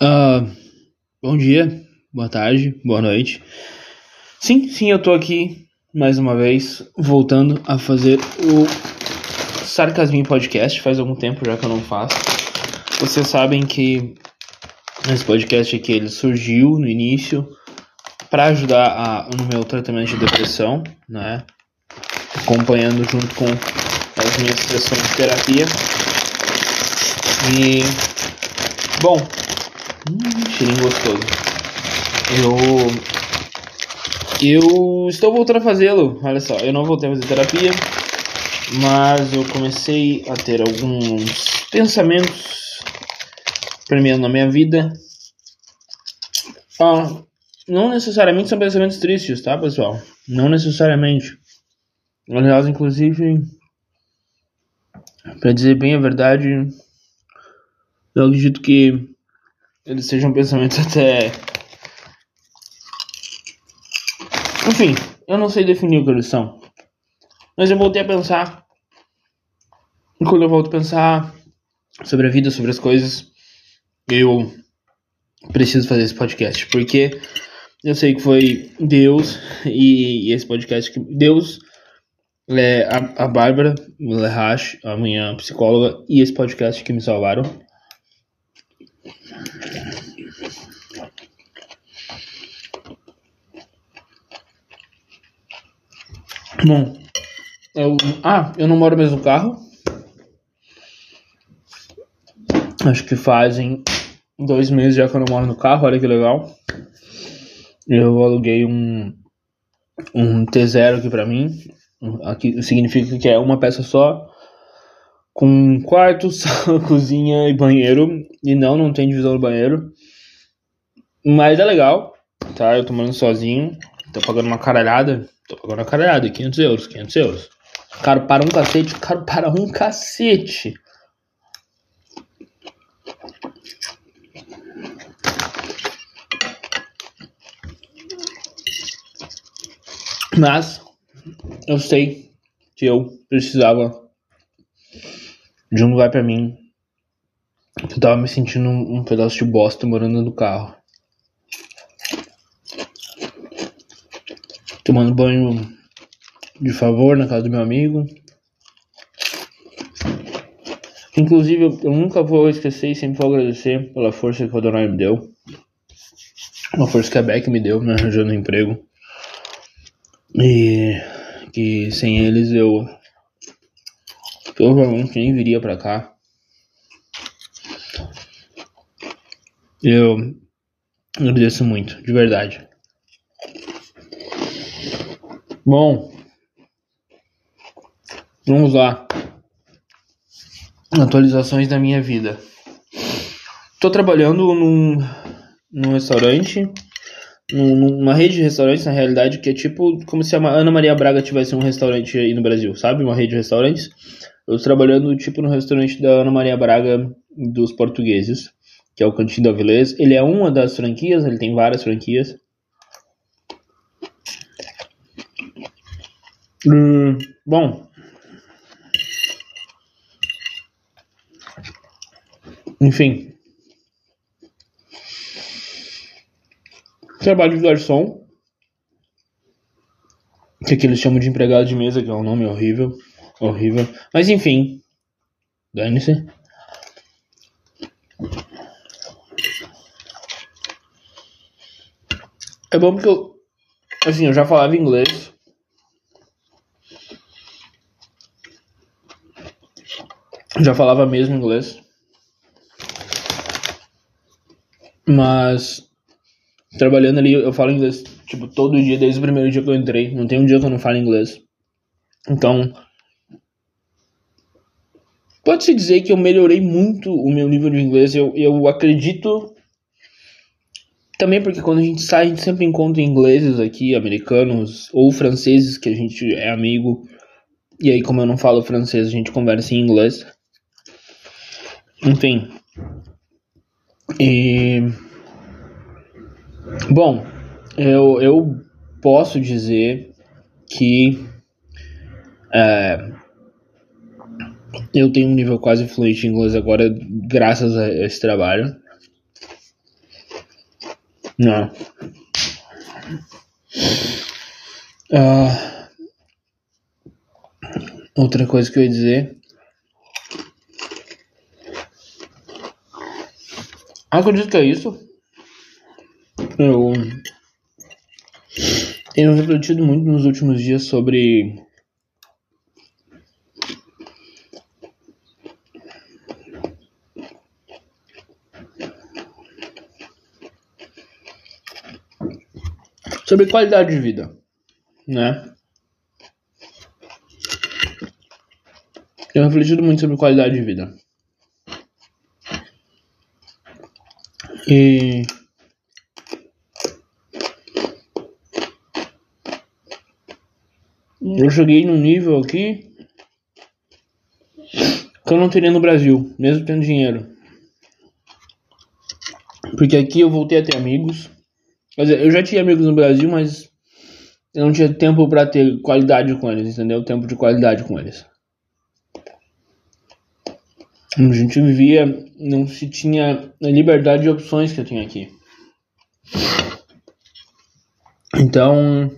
Uh, bom dia, boa tarde, boa noite. Sim, sim, eu tô aqui mais uma vez, voltando a fazer o Sarcasminho Podcast. Faz algum tempo já que eu não faço. Vocês sabem que esse podcast aqui ele surgiu no início para ajudar a, no meu tratamento de depressão, né? Acompanhando junto com as minhas sessões de terapia. E bom, Hum, cheirinho gostoso. Eu. Eu estou voltando a fazê-lo. Olha só, eu não voltei a fazer terapia, mas eu comecei a ter alguns pensamentos premiando na minha vida. Ah, não necessariamente são pensamentos tristes, tá, pessoal? Não necessariamente. Aliás, inclusive, para dizer bem a verdade, eu acredito que eles sejam pensamentos até. Enfim, eu não sei definir o que eles são. Mas eu voltei a pensar. E quando eu volto a pensar sobre a vida, sobre as coisas, eu preciso fazer esse podcast. Porque eu sei que foi Deus e, e esse podcast que. Deus, é, a, a Bárbara Lehash, a minha psicóloga, e esse podcast que me salvaram. Bom, eu, ah, eu não moro no mesmo carro. Acho que fazem dois meses já que eu não moro no carro, olha que legal. Eu aluguei um, um T0 aqui pra mim. Aqui significa que é uma peça só. Com quarto, cozinha e banheiro. E não, não tem divisão no banheiro. Mas é legal, tá? Eu tô morando sozinho. Tô pagando uma caralhada. Tô pagando uma caralhada, 500 euros, 500 euros. Caro para um cacete, caro para um cacete. Mas eu sei que eu precisava de um lugar para mim. Eu tava me sentindo um pedaço de bosta morando no carro. Tomando banho de favor na casa do meu amigo. Inclusive, eu, nunca vou esquecer e sempre vou agradecer pela força que o Adonai me deu. Uma força que a Beck me deu, me arranjando um emprego. E que sem eles eu provavelmente nem viria pra cá. Eu agradeço muito, de verdade. Bom, vamos lá. Atualizações da minha vida. Estou trabalhando num, num restaurante, numa rede de restaurantes, na realidade, que é tipo como se a Ana Maria Braga tivesse um restaurante aí no Brasil, sabe? Uma rede de restaurantes. Eu estou trabalhando tipo no restaurante da Ana Maria Braga dos portugueses, que é o Cantinho da Avilés. Ele é uma das franquias, ele tem várias franquias. Hum, bom. Enfim. Trabalho de garçom. Que aqui eles chamam de empregado de mesa, que é um nome horrível. Horrível. Mas enfim. Dane-se. É bom porque eu. Assim, eu já falava inglês. Já falava mesmo inglês. Mas trabalhando ali eu falo inglês tipo todo dia desde o primeiro dia que eu entrei, não tem um dia que eu não falo inglês. Então, pode-se dizer que eu melhorei muito o meu nível de inglês. Eu, eu acredito também porque quando a gente sai, a gente sempre encontra ingleses aqui, americanos ou franceses que a gente é amigo. E aí, como eu não falo francês, a gente conversa em inglês. Enfim. E. Bom, eu, eu posso dizer que. É, eu tenho um nível quase fluente em inglês agora, graças a esse trabalho. Não. Ah, outra coisa que eu ia dizer. Acredito que é isso. Eu tenho refletido muito nos últimos dias sobre sobre qualidade de vida, né? Tenho refletido muito sobre qualidade de vida. E eu cheguei num nível aqui que eu não teria no Brasil, mesmo tendo dinheiro. Porque aqui eu voltei a ter amigos, Quer dizer, eu já tinha amigos no Brasil, mas eu não tinha tempo para ter qualidade com eles, entendeu? Tempo de qualidade com eles. A gente vivia, não se tinha a liberdade de opções que eu tenho aqui. Então,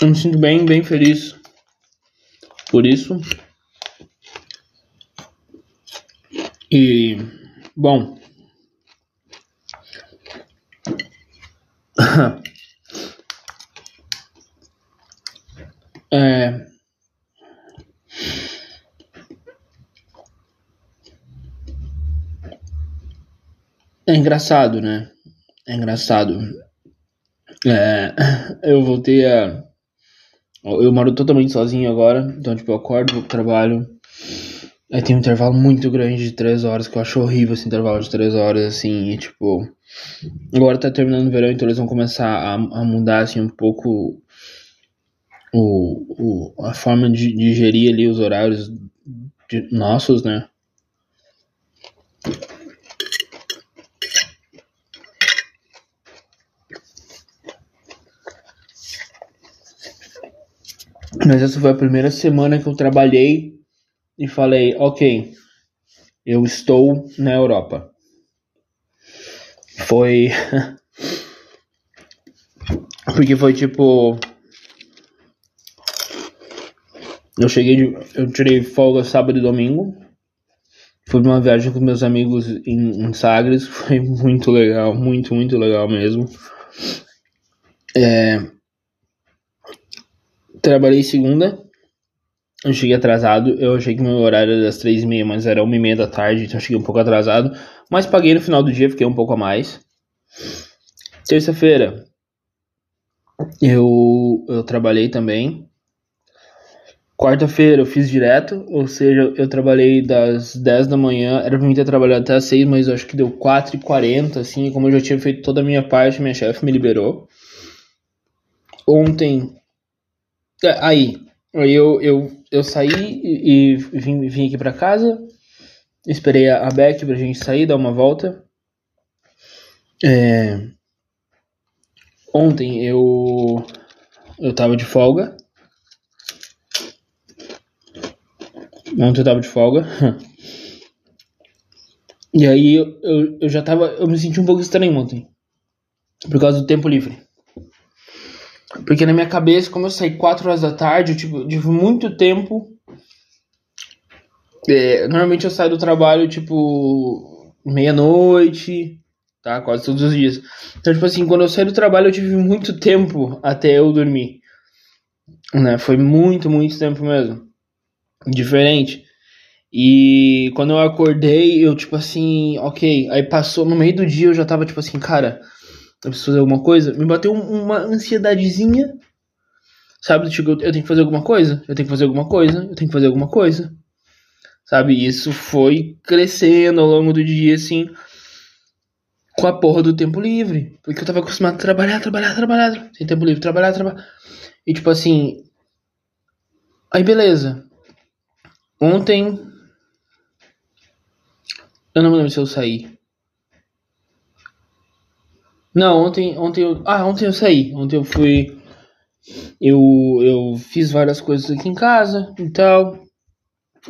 eu me sinto bem, bem feliz por isso. E, bom, é... engraçado, né? É engraçado. É... Eu voltei a. Eu moro totalmente sozinho agora, então, tipo, eu acordo, vou pro trabalho. Aí tem um intervalo muito grande de 3 horas, que eu acho horrível esse intervalo de 3 horas, assim, e, tipo. Agora tá terminando o verão, então eles vão começar a, a mudar assim um pouco o, o, a forma de, de gerir ali os horários de, nossos, né? Mas essa foi a primeira semana que eu trabalhei e falei, ok, eu estou na Europa foi. Porque foi tipo. Eu cheguei de. Eu tirei folga sábado e domingo. Fui uma viagem com meus amigos em, em Sagres. Foi muito legal. Muito, muito legal mesmo. É... Trabalhei segunda. Eu cheguei atrasado. Eu achei que meu horário era das três e meia, mas era uma e meia da tarde, então eu cheguei um pouco atrasado. Mas paguei no final do dia, fiquei um pouco a mais. Terça-feira eu, eu trabalhei também. Quarta-feira eu fiz direto, ou seja, eu trabalhei das 10 da manhã, era pra mim ter trabalhado até as 6, mas eu acho que deu 4h40, assim, como eu já tinha feito toda a minha parte, minha chefe me liberou. Ontem, aí, aí eu, eu, eu saí e, vim, vim aqui pra casa, Esperei a Beck pra gente sair, dar uma volta. É... Ontem eu eu tava de folga. Ontem eu tava de folga. E aí eu, eu, eu, já tava. Eu me senti um pouco estranho ontem. Por causa do tempo livre. Porque na minha cabeça, como eu saí 4 horas da tarde, eu tive, tive muito tempo é, normalmente eu saio do trabalho, tipo, meia-noite, tá? Quase todos os dias. Então, tipo assim, quando eu saí do trabalho, eu tive muito tempo até eu dormir. Né? Foi muito, muito tempo mesmo. Diferente. E quando eu acordei, eu, tipo assim, ok. Aí passou, no meio do dia eu já tava, tipo assim, cara, eu preciso fazer alguma coisa. Me bateu uma ansiedadezinha. Sabe? Tipo, eu tenho que fazer alguma coisa, eu tenho que fazer alguma coisa, eu tenho que fazer alguma coisa sabe? Isso foi crescendo ao longo do dia, assim, com a porra do tempo livre. Porque eu tava acostumado a trabalhar, trabalhar, trabalhar, sem tempo livre, trabalhar, trabalhar. E tipo assim. Aí beleza. Ontem. Eu não me lembro se eu saí. Não, ontem, ontem eu. Ah, ontem eu saí. Ontem eu fui. Eu, eu fiz várias coisas aqui em casa e tal.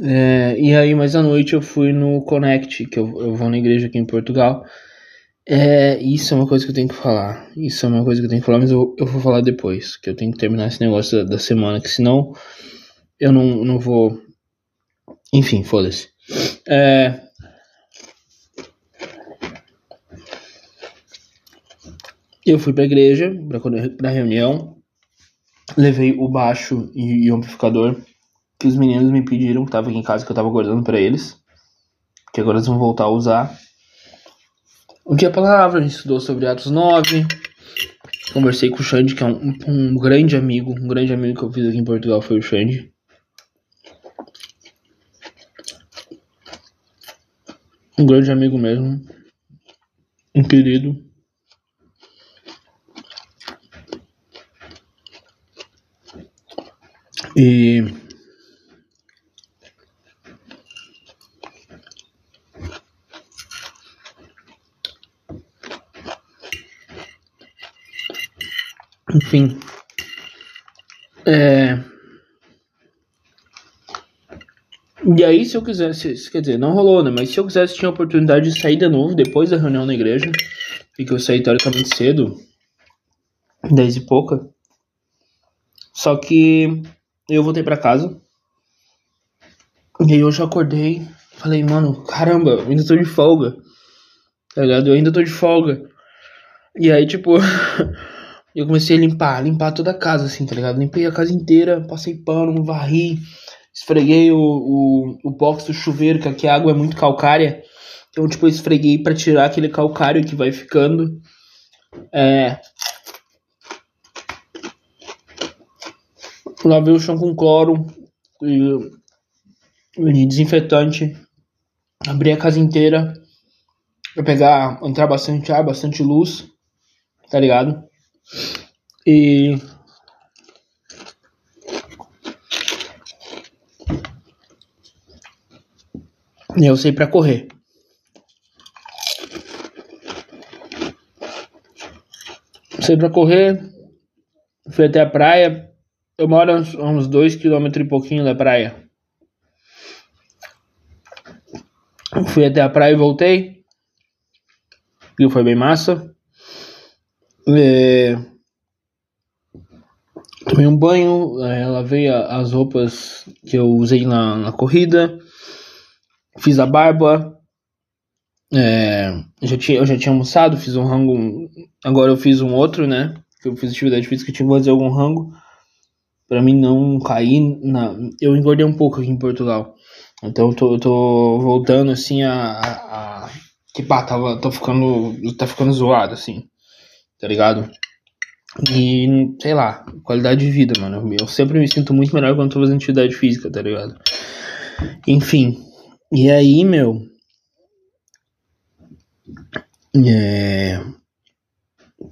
É, e aí, mais à noite, eu fui no Connect, que eu, eu vou na igreja aqui em Portugal. É, isso é uma coisa que eu tenho que falar. Isso é uma coisa que eu tenho que falar, mas eu, eu vou falar depois. Que eu tenho que terminar esse negócio da, da semana, que senão eu não, não vou. Enfim, foda-se. É, eu fui pra igreja, pra, pra reunião. Levei o baixo e, e o amplificador que os meninos me pediram, que tava aqui em casa, que eu tava guardando para eles. Que agora eles vão voltar a usar. O que a palavra, a gente estudou sobre Atos 9. Conversei com o Xande, que é um, um, grande amigo. Um grande amigo que eu fiz aqui em Portugal foi o Xande. Um grande amigo mesmo. Um querido. E Enfim. É... E aí, se eu quisesse, quer dizer, não rolou, né? Mas se eu quisesse, tinha a oportunidade de sair de novo depois da reunião na igreja, e que eu saí teoricamente cedo, 10 e pouca. Só que eu voltei para casa. E aí hoje eu acordei, falei, mano, caramba, eu ainda tô de folga. Tá ligado? Eu ainda tô de folga. E aí, tipo, eu comecei a limpar, limpar toda a casa, assim, tá ligado? Limpei a casa inteira, passei pano, varri, esfreguei o, o, o box do chuveiro, que aqui a água é muito calcária. Então, tipo, eu esfreguei para tirar aquele calcário que vai ficando. É. Lavei o chão com cloro e, e desinfetante. Abri a casa inteira pra pegar, entrar bastante ar, bastante luz, tá ligado? E eu saí para correr. Saí para correr, fui até a praia. Eu moro a uns dois quilômetros e pouquinho da praia. Fui até a praia e voltei. E foi bem massa. É... Tomei um banho, é, lavei as roupas que eu usei na, na corrida, fiz a barba, é, já tinha, eu já tinha almoçado, fiz um rango, agora eu fiz um outro, né? Que eu fiz atividade física, tinha que fazer algum rango para mim não cair na. Eu engordei um pouco aqui em Portugal, então eu tô, eu tô voltando assim a, a, a... que pá, tava, tô ficando, tá ficando zoado assim tá ligado? E, sei lá, qualidade de vida, mano. Eu sempre me sinto muito melhor quando tô fazendo atividade física, tá ligado? Enfim. E aí, meu. É.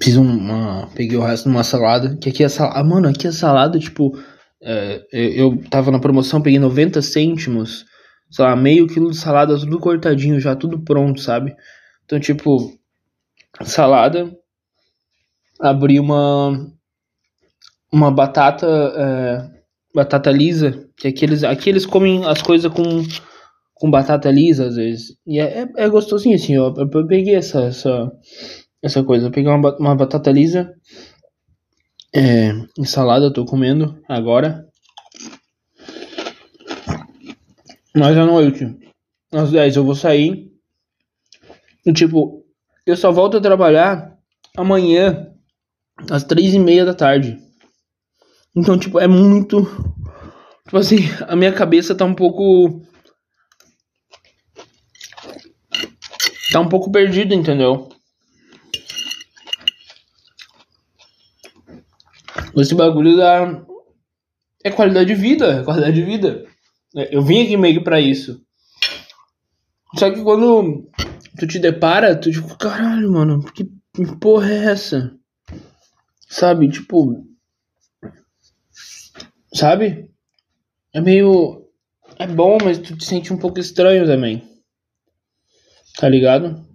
Fiz uma. Peguei o resto de uma salada. Que aqui é salada. Ah, mano, aqui a salada, tipo. É, eu tava na promoção, peguei 90 cêntimos. Sei lá, meio quilo de salada, tudo cortadinho, já tudo pronto, sabe? Então, tipo. Salada, abri uma uma batata é, batata lisa que aqueles aqui eles comem as coisas com com batata lisa às vezes e é, é, é gostosinho assim eu, eu peguei essa essa essa coisa eu peguei uma, uma batata lisa é, salada eu tô comendo agora mas à noite às 10 eu vou sair e tipo eu só volto a trabalhar amanhã às três e meia da tarde. Então, tipo, é muito. Tipo assim, a minha cabeça tá um pouco. Tá um pouco perdida, entendeu? Esse bagulho da. É qualidade de vida, é qualidade de vida. É, eu vim aqui meio pra isso. Só que quando tu te depara, tu tipo, caralho, mano, que porra é essa? Sabe, tipo. Sabe? É meio. É bom, mas tu te sente um pouco estranho também. Tá ligado?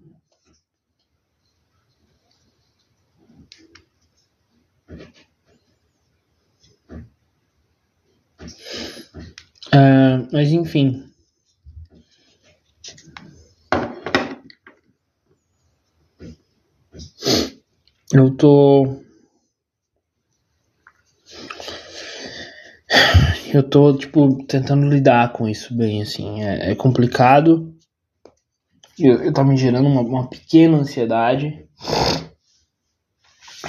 Uh, mas enfim. Eu tô. Eu tô, tipo, tentando lidar com isso bem, assim. É, é complicado. Eu, eu tá me gerando uma, uma pequena ansiedade.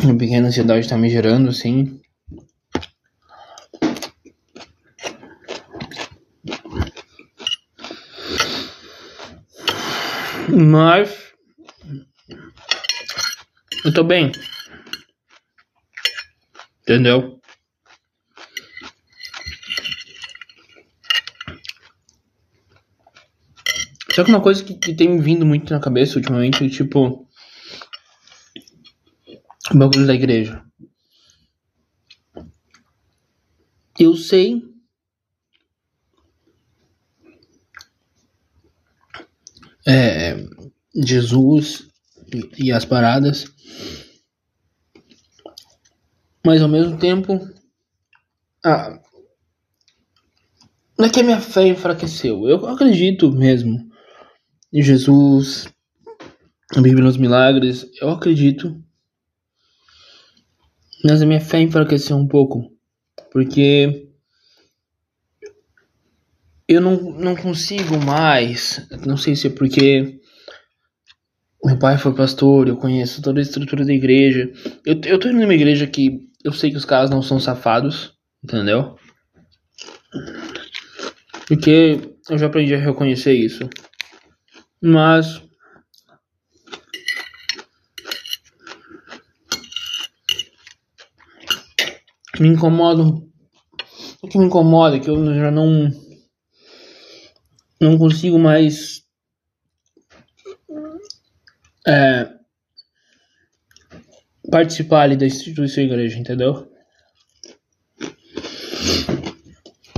Uma pequena ansiedade tá me gerando, assim. Mas eu tô bem. Entendeu? Só que uma coisa que, que tem me vindo muito na cabeça ultimamente é tipo. O bagulho da igreja. Eu sei é, Jesus e, as paradas, mas ao mesmo tempo, ah, não é que a minha fé enfraqueceu. Eu acredito mesmo em Jesus, a Bíblia nos milagres. Eu acredito. Mas a minha fé enfraqueceu um pouco. Porque eu não, não consigo mais. Não sei se é porque meu pai foi pastor, eu conheço toda a estrutura da igreja. Eu, eu tô indo numa igreja que eu sei que os caras não são safados, entendeu? Porque eu já aprendi a reconhecer isso. Mas. Me incomoda. O que me incomoda é que eu já não não consigo mais é, participar ali da instituição igreja, entendeu?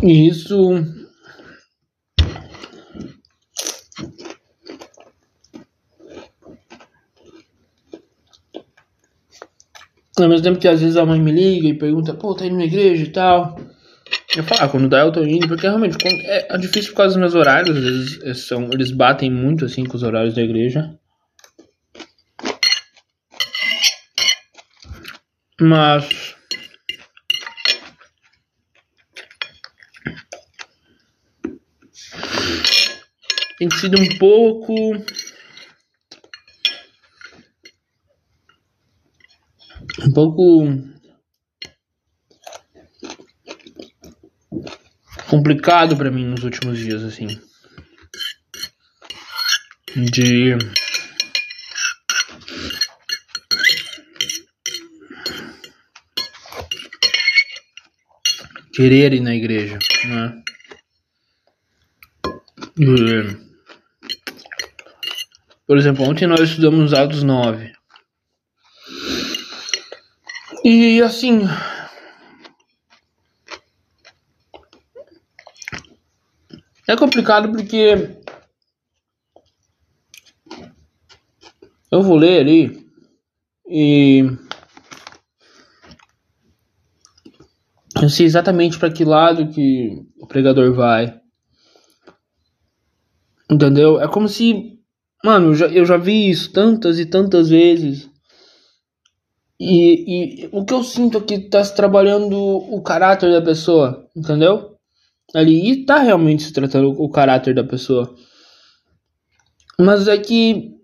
E isso ao mesmo tempo que às vezes a mãe me liga e pergunta, pô, tá indo na igreja e tal. Eu falo, ah, quando dá eu tô indo, porque realmente é, é difícil por causa dos meus horários, vezes é, são, eles batem muito assim com os horários da igreja. Mas. Tem sido um pouco. Um pouco complicado para mim nos últimos dias, assim. De. Querer ir na igreja, né? E... Por exemplo, ontem nós estudamos Atos 9. E assim, É complicado porque eu vou ler ali e eu sei exatamente para que lado que o pregador vai. Entendeu? É como se, mano, eu já, eu já vi isso tantas e tantas vezes. E, e o que eu sinto é que tá se trabalhando o caráter da pessoa, entendeu? Ali e tá realmente se tratando o caráter da pessoa. Mas é que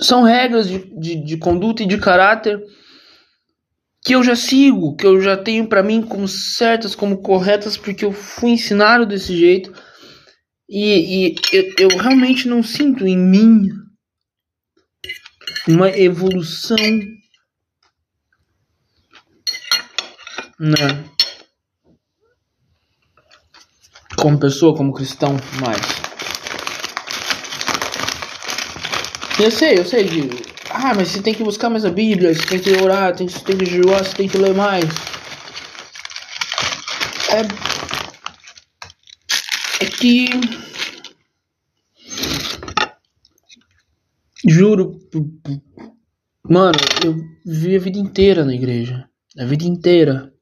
são regras de, de, de conduta e de caráter que eu já sigo, que eu já tenho para mim como certas, como corretas, porque eu fui ensinado desse jeito. E, e eu, eu realmente não sinto em mim uma evolução. Né? Como pessoa, como cristão, mais. Eu sei, eu sei de. Ah, mas você tem que buscar mais a Bíblia, você tem que orar, tem, você tem que jejuar, você tem que ler mais. É. É que. Juro. Mano, eu vivi a vida inteira na igreja. A vida inteira.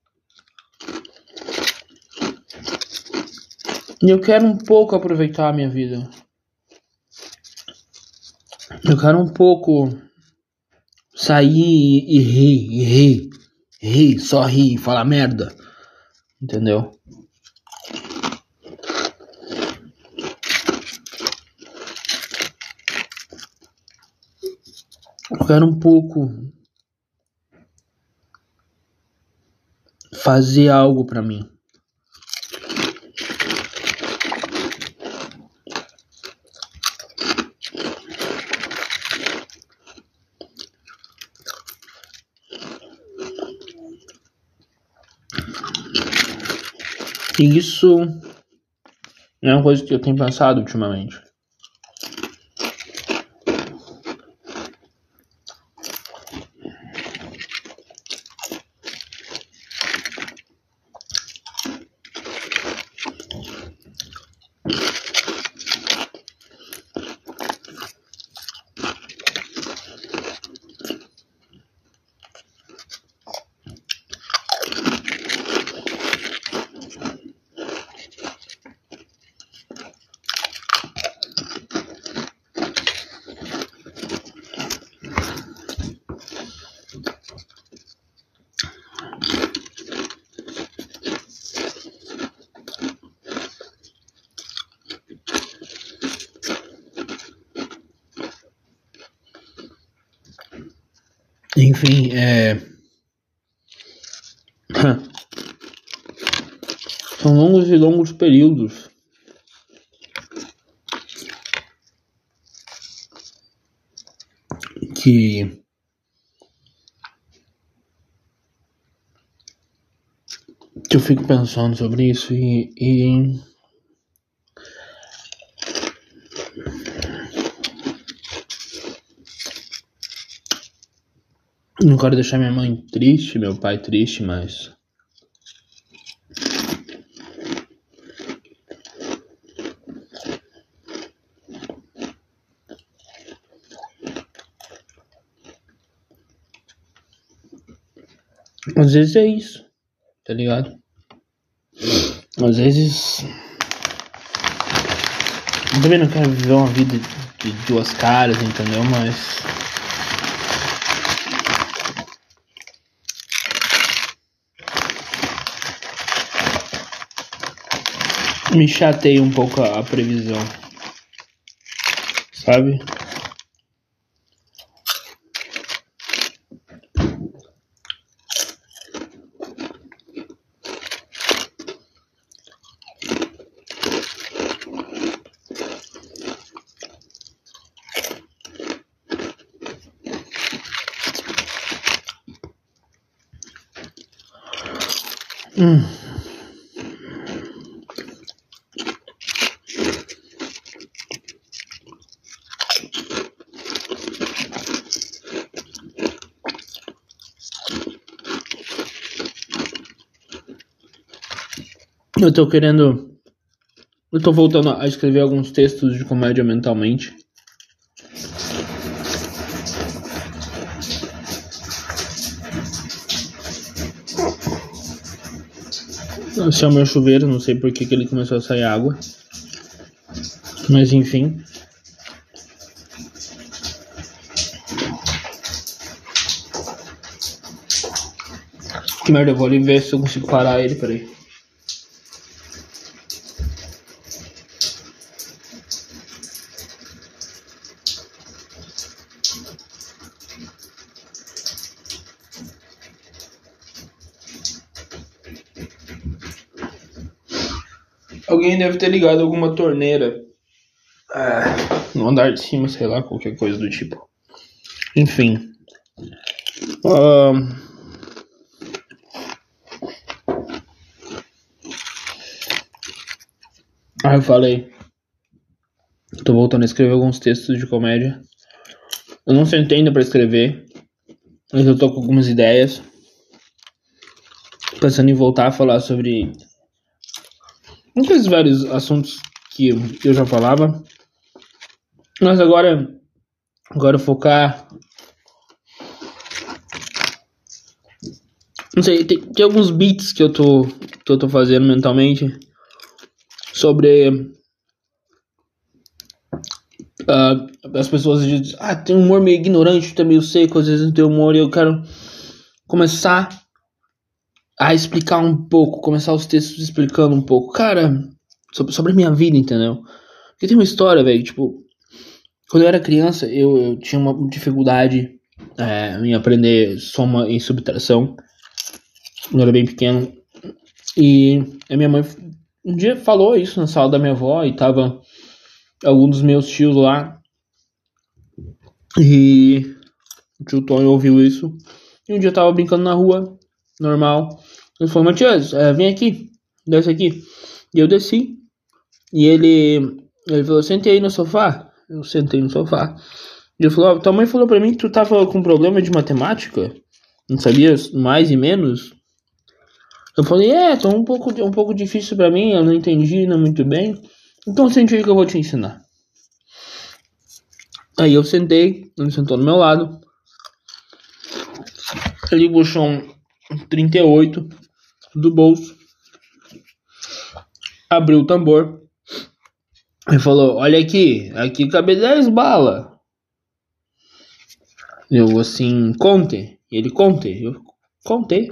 E eu quero um pouco aproveitar a minha vida. Eu quero um pouco sair e, e rir, e rir, rir, só rir, falar merda. Entendeu? Eu quero um pouco fazer algo para mim. E isso é uma coisa que eu tenho pensado ultimamente. Enfim, é. São longos e longos períodos. Que. Que eu fico pensando sobre isso e, e Não quero deixar minha mãe triste, meu pai triste, mas. Às vezes é isso, tá ligado? Às vezes. Eu também não quero viver uma vida de duas caras, entendeu? Mas. Me chateia um pouco a, a previsão. Sabe? Hum. Eu tô querendo. Eu tô voltando a escrever alguns textos de comédia mentalmente. Esse é o meu chuveiro, não sei por que, que ele começou a sair água. Mas enfim. Que merda, eu vou ali ver se eu consigo parar ele, peraí. Alguém deve ter ligado alguma torneira é, no andar de cima, sei lá, qualquer coisa do tipo. Enfim. Uh, Ah, eu falei. Tô voltando a escrever alguns textos de comédia. Eu não sentei ainda pra escrever. Mas eu tô com algumas ideias. Pensando em voltar a falar sobre aqueles vários assuntos que eu já falava. Mas agora, agora focar. Não sei, tem, tem alguns beats que eu tô, que eu tô fazendo mentalmente. sobre uh, as pessoas dizem, ah, tem um humor meio ignorante, tá meio seco, às vezes não tem humor, e eu quero começar a explicar um pouco, começar os textos explicando um pouco, cara, sobre, sobre a minha vida, entendeu? Porque tem uma história, velho, tipo, quando eu era criança, eu, eu tinha uma dificuldade é, em aprender soma e subtração. Eu era bem pequeno. E a minha mãe um dia falou isso na sala da minha avó e tava algum dos meus tios lá. E o tio Tony ouviu isso. E um dia eu tava brincando na rua, normal. Ele falou, Matias, é, vem aqui, desce aqui. E eu desci. E ele, ele falou, sentei aí no sofá. Eu sentei no sofá. E ele falou, tua mãe falou pra mim que tu tava com problema de matemática. Não sabia mais e menos. Eu falei, é, tá um pouco, um pouco difícil para mim, eu não entendi não muito bem. Então sente aí que eu vou te ensinar. Aí eu sentei, ele sentou do meu lado. Ele puxou um 38 do bolso. Abriu o tambor. E falou, olha aqui, aqui cabe 10 balas. Eu assim, conte. Ele conte. Eu contei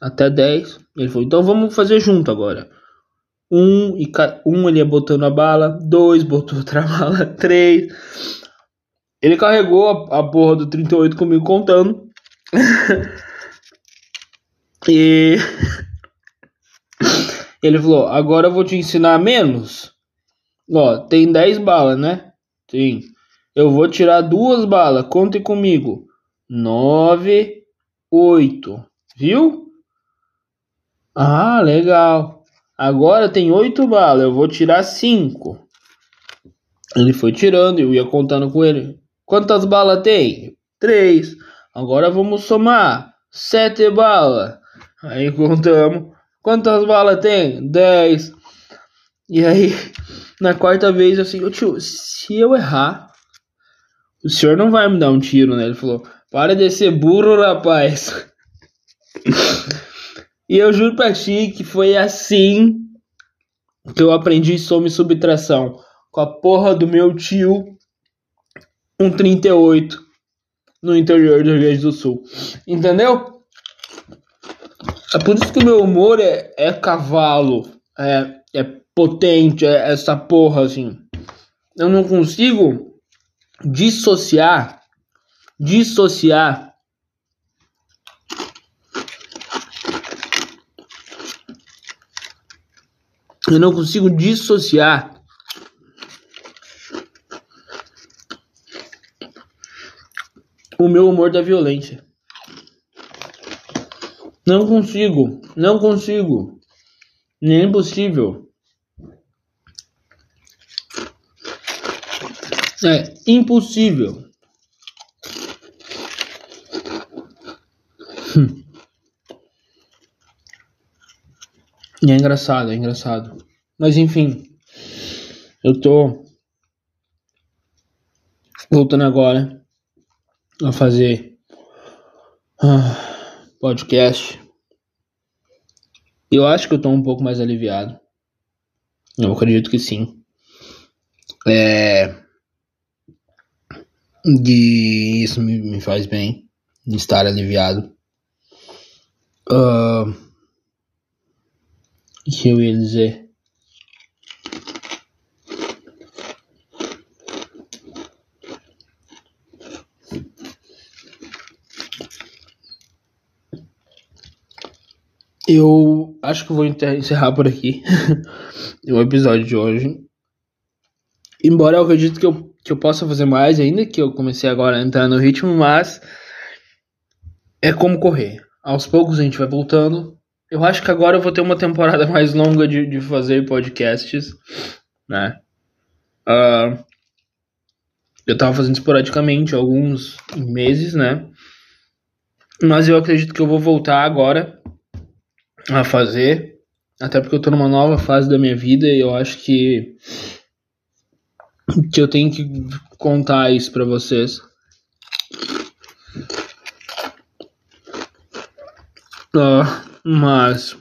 até 10. Ele falou, então vamos fazer junto agora. Um, e um ele ia botando a bala, dois botou outra bala, três. Ele carregou a, a porra do 38 comigo contando. e ele falou: Agora eu vou te ensinar menos. Ó, tem 10 balas, né? Sim. Eu vou tirar duas balas, conte comigo. 9, 8. Viu? Ah, legal. Agora tem oito balas, eu vou tirar cinco. Ele foi tirando, eu ia contando com ele. Quantas balas tem? Três. Agora vamos somar. Sete balas. Aí contamos. Quantas balas tem? Dez. E aí, na quarta vez, assim, eu tio, se eu errar, o senhor não vai me dar um tiro, né? Ele falou, para de ser burro, rapaz. E eu juro pra ti que foi assim que eu aprendi soma e subtração. Com a porra do meu tio, um 38 no interior do Rio Grande do Sul. Entendeu? É por isso que o meu humor é, é cavalo, é, é potente, é essa porra assim. Eu não consigo dissociar, dissociar Eu não consigo dissociar o meu humor da violência. Não consigo, não consigo. Nem é impossível. É impossível. Hum. E é engraçado, é engraçado. Mas enfim, eu tô voltando agora a fazer uh, podcast. Eu acho que eu tô um pouco mais aliviado. Eu acredito que sim. É. De isso me, me faz bem. De estar aliviado. Uh, que eu ia dizer? Eu acho que vou encerrar por aqui o episódio de hoje. Embora eu acredito que eu, que eu possa fazer mais ainda, que eu comecei agora a entrar no ritmo, mas é como correr. Aos poucos a gente vai voltando eu acho que agora eu vou ter uma temporada mais longa de, de fazer podcasts, né? Uh, eu tava fazendo esporadicamente alguns meses, né? Mas eu acredito que eu vou voltar agora a fazer, até porque eu tô numa nova fase da minha vida e eu acho que que eu tenho que contar isso para vocês. Uh, mas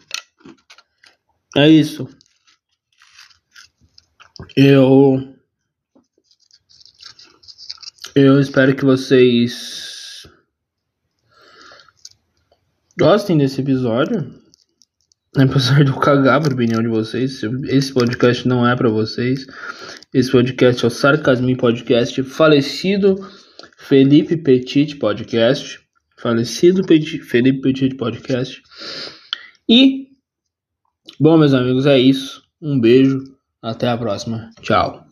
é isso. Eu. Eu espero que vocês gostem desse episódio. Apesar de eu cagar a opinião de vocês, esse podcast não é para vocês. Esse podcast é o Sarcasmi Podcast, falecido Felipe Petit Podcast. Falecido Petit, Felipe Petit Podcast. E, bom, meus amigos, é isso. Um beijo. Até a próxima. Tchau.